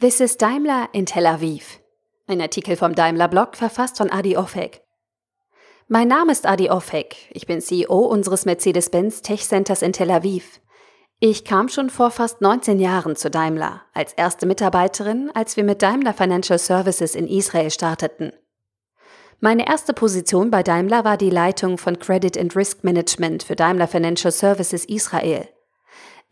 This is Daimler in Tel Aviv. Ein Artikel vom Daimler Blog verfasst von Adi Ofek. Mein Name ist Adi Ofek. Ich bin CEO unseres Mercedes-Benz Tech Centers in Tel Aviv. Ich kam schon vor fast 19 Jahren zu Daimler, als erste Mitarbeiterin, als wir mit Daimler Financial Services in Israel starteten. Meine erste Position bei Daimler war die Leitung von Credit and Risk Management für Daimler Financial Services Israel.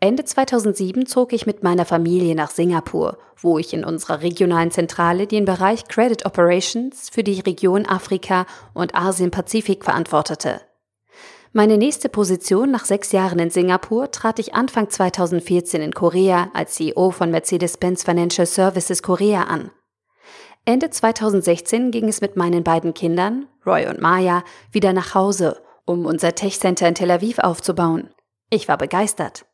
Ende 2007 zog ich mit meiner Familie nach Singapur, wo ich in unserer regionalen Zentrale den Bereich Credit Operations für die Region Afrika und Asien-Pazifik verantwortete. Meine nächste Position nach sechs Jahren in Singapur trat ich Anfang 2014 in Korea als CEO von Mercedes-Benz Financial Services Korea an. Ende 2016 ging es mit meinen beiden Kindern, Roy und Maya, wieder nach Hause, um unser Tech Center in Tel Aviv aufzubauen. Ich war begeistert.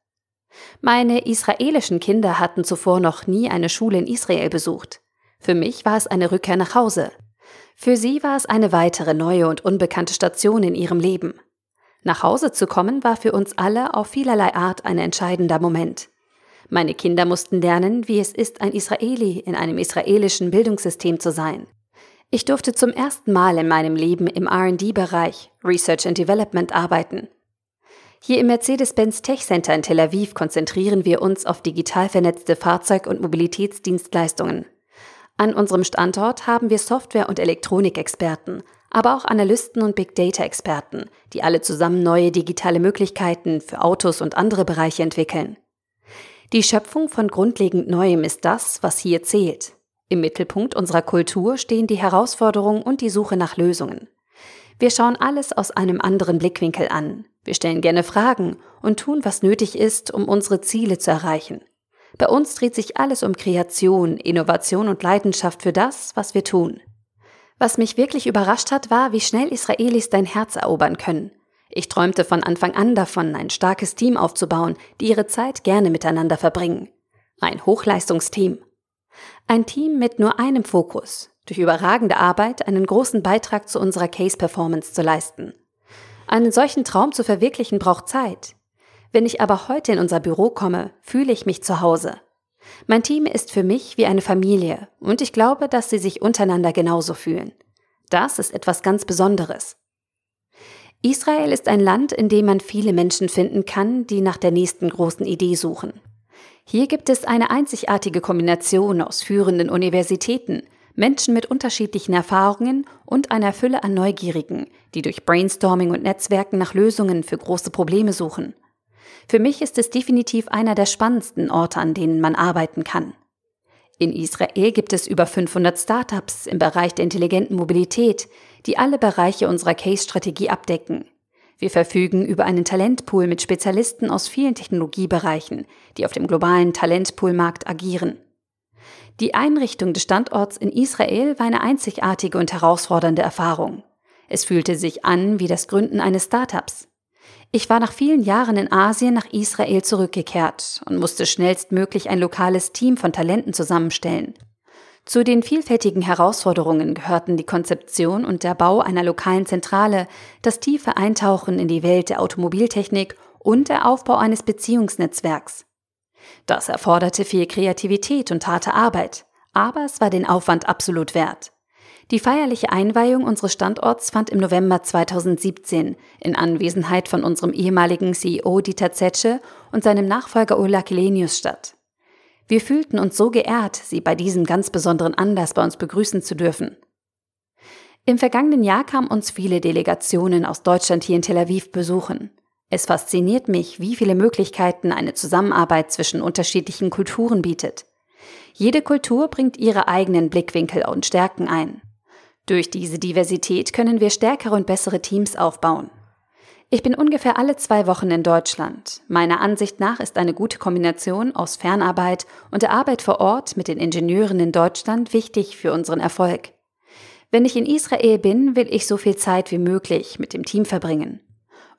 Meine israelischen Kinder hatten zuvor noch nie eine Schule in Israel besucht. Für mich war es eine Rückkehr nach Hause. Für sie war es eine weitere neue und unbekannte Station in ihrem Leben. Nach Hause zu kommen war für uns alle auf vielerlei Art ein entscheidender Moment. Meine Kinder mussten lernen, wie es ist, ein Israeli in einem israelischen Bildungssystem zu sein. Ich durfte zum ersten Mal in meinem Leben im RD-Bereich Research and Development arbeiten. Hier im Mercedes-Benz Tech Center in Tel Aviv konzentrieren wir uns auf digital vernetzte Fahrzeug- und Mobilitätsdienstleistungen. An unserem Standort haben wir Software- und Elektronikexperten, aber auch Analysten und Big Data-Experten, die alle zusammen neue digitale Möglichkeiten für Autos und andere Bereiche entwickeln. Die Schöpfung von grundlegend Neuem ist das, was hier zählt. Im Mittelpunkt unserer Kultur stehen die Herausforderungen und die Suche nach Lösungen. Wir schauen alles aus einem anderen Blickwinkel an. Wir stellen gerne Fragen und tun, was nötig ist, um unsere Ziele zu erreichen. Bei uns dreht sich alles um Kreation, Innovation und Leidenschaft für das, was wir tun. Was mich wirklich überrascht hat, war, wie schnell Israelis dein Herz erobern können. Ich träumte von Anfang an davon, ein starkes Team aufzubauen, die ihre Zeit gerne miteinander verbringen. Ein Hochleistungsteam. Ein Team mit nur einem Fokus, durch überragende Arbeit einen großen Beitrag zu unserer Case-Performance zu leisten. Einen solchen Traum zu verwirklichen braucht Zeit. Wenn ich aber heute in unser Büro komme, fühle ich mich zu Hause. Mein Team ist für mich wie eine Familie und ich glaube, dass sie sich untereinander genauso fühlen. Das ist etwas ganz Besonderes. Israel ist ein Land, in dem man viele Menschen finden kann, die nach der nächsten großen Idee suchen. Hier gibt es eine einzigartige Kombination aus führenden Universitäten, Menschen mit unterschiedlichen Erfahrungen und einer Fülle an Neugierigen, die durch Brainstorming und Netzwerken nach Lösungen für große Probleme suchen. Für mich ist es definitiv einer der spannendsten Orte, an denen man arbeiten kann. In Israel gibt es über 500 Startups im Bereich der intelligenten Mobilität, die alle Bereiche unserer Case-Strategie abdecken. Wir verfügen über einen Talentpool mit Spezialisten aus vielen Technologiebereichen, die auf dem globalen Talentpoolmarkt agieren. Die Einrichtung des Standorts in Israel war eine einzigartige und herausfordernde Erfahrung. Es fühlte sich an wie das Gründen eines Startups. Ich war nach vielen Jahren in Asien nach Israel zurückgekehrt und musste schnellstmöglich ein lokales Team von Talenten zusammenstellen. Zu den vielfältigen Herausforderungen gehörten die Konzeption und der Bau einer lokalen Zentrale, das tiefe Eintauchen in die Welt der Automobiltechnik und der Aufbau eines Beziehungsnetzwerks. Das erforderte viel Kreativität und harte Arbeit, aber es war den Aufwand absolut wert. Die feierliche Einweihung unseres Standorts fand im November 2017 in Anwesenheit von unserem ehemaligen CEO Dieter Zetsche und seinem Nachfolger Ulla Kelenius statt. Wir fühlten uns so geehrt, Sie bei diesem ganz besonderen Anlass bei uns begrüßen zu dürfen. Im vergangenen Jahr kamen uns viele Delegationen aus Deutschland hier in Tel Aviv besuchen. Es fasziniert mich, wie viele Möglichkeiten eine Zusammenarbeit zwischen unterschiedlichen Kulturen bietet. Jede Kultur bringt ihre eigenen Blickwinkel und Stärken ein. Durch diese Diversität können wir stärkere und bessere Teams aufbauen. Ich bin ungefähr alle zwei Wochen in Deutschland. Meiner Ansicht nach ist eine gute Kombination aus Fernarbeit und der Arbeit vor Ort mit den Ingenieuren in Deutschland wichtig für unseren Erfolg. Wenn ich in Israel bin, will ich so viel Zeit wie möglich mit dem Team verbringen.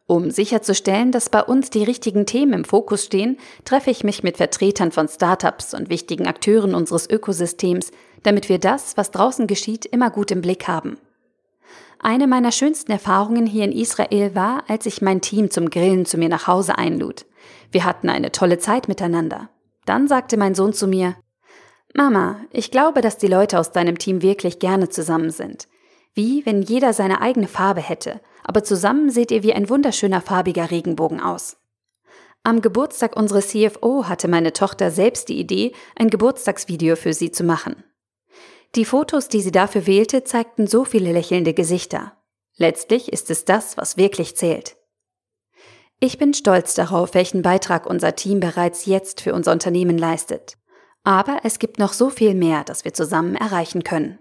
Um sicherzustellen, dass bei uns die richtigen Themen im Fokus stehen, treffe ich mich mit Vertretern von Startups und wichtigen Akteuren unseres Ökosystems, damit wir das, was draußen geschieht, immer gut im Blick haben. Eine meiner schönsten Erfahrungen hier in Israel war, als ich mein Team zum Grillen zu mir nach Hause einlud. Wir hatten eine tolle Zeit miteinander. Dann sagte mein Sohn zu mir, Mama, ich glaube, dass die Leute aus deinem Team wirklich gerne zusammen sind. Wie wenn jeder seine eigene Farbe hätte, aber zusammen seht ihr wie ein wunderschöner farbiger Regenbogen aus. Am Geburtstag unseres CFO hatte meine Tochter selbst die Idee, ein Geburtstagsvideo für sie zu machen. Die Fotos, die sie dafür wählte, zeigten so viele lächelnde Gesichter. Letztlich ist es das, was wirklich zählt. Ich bin stolz darauf, welchen Beitrag unser Team bereits jetzt für unser Unternehmen leistet. Aber es gibt noch so viel mehr, das wir zusammen erreichen können.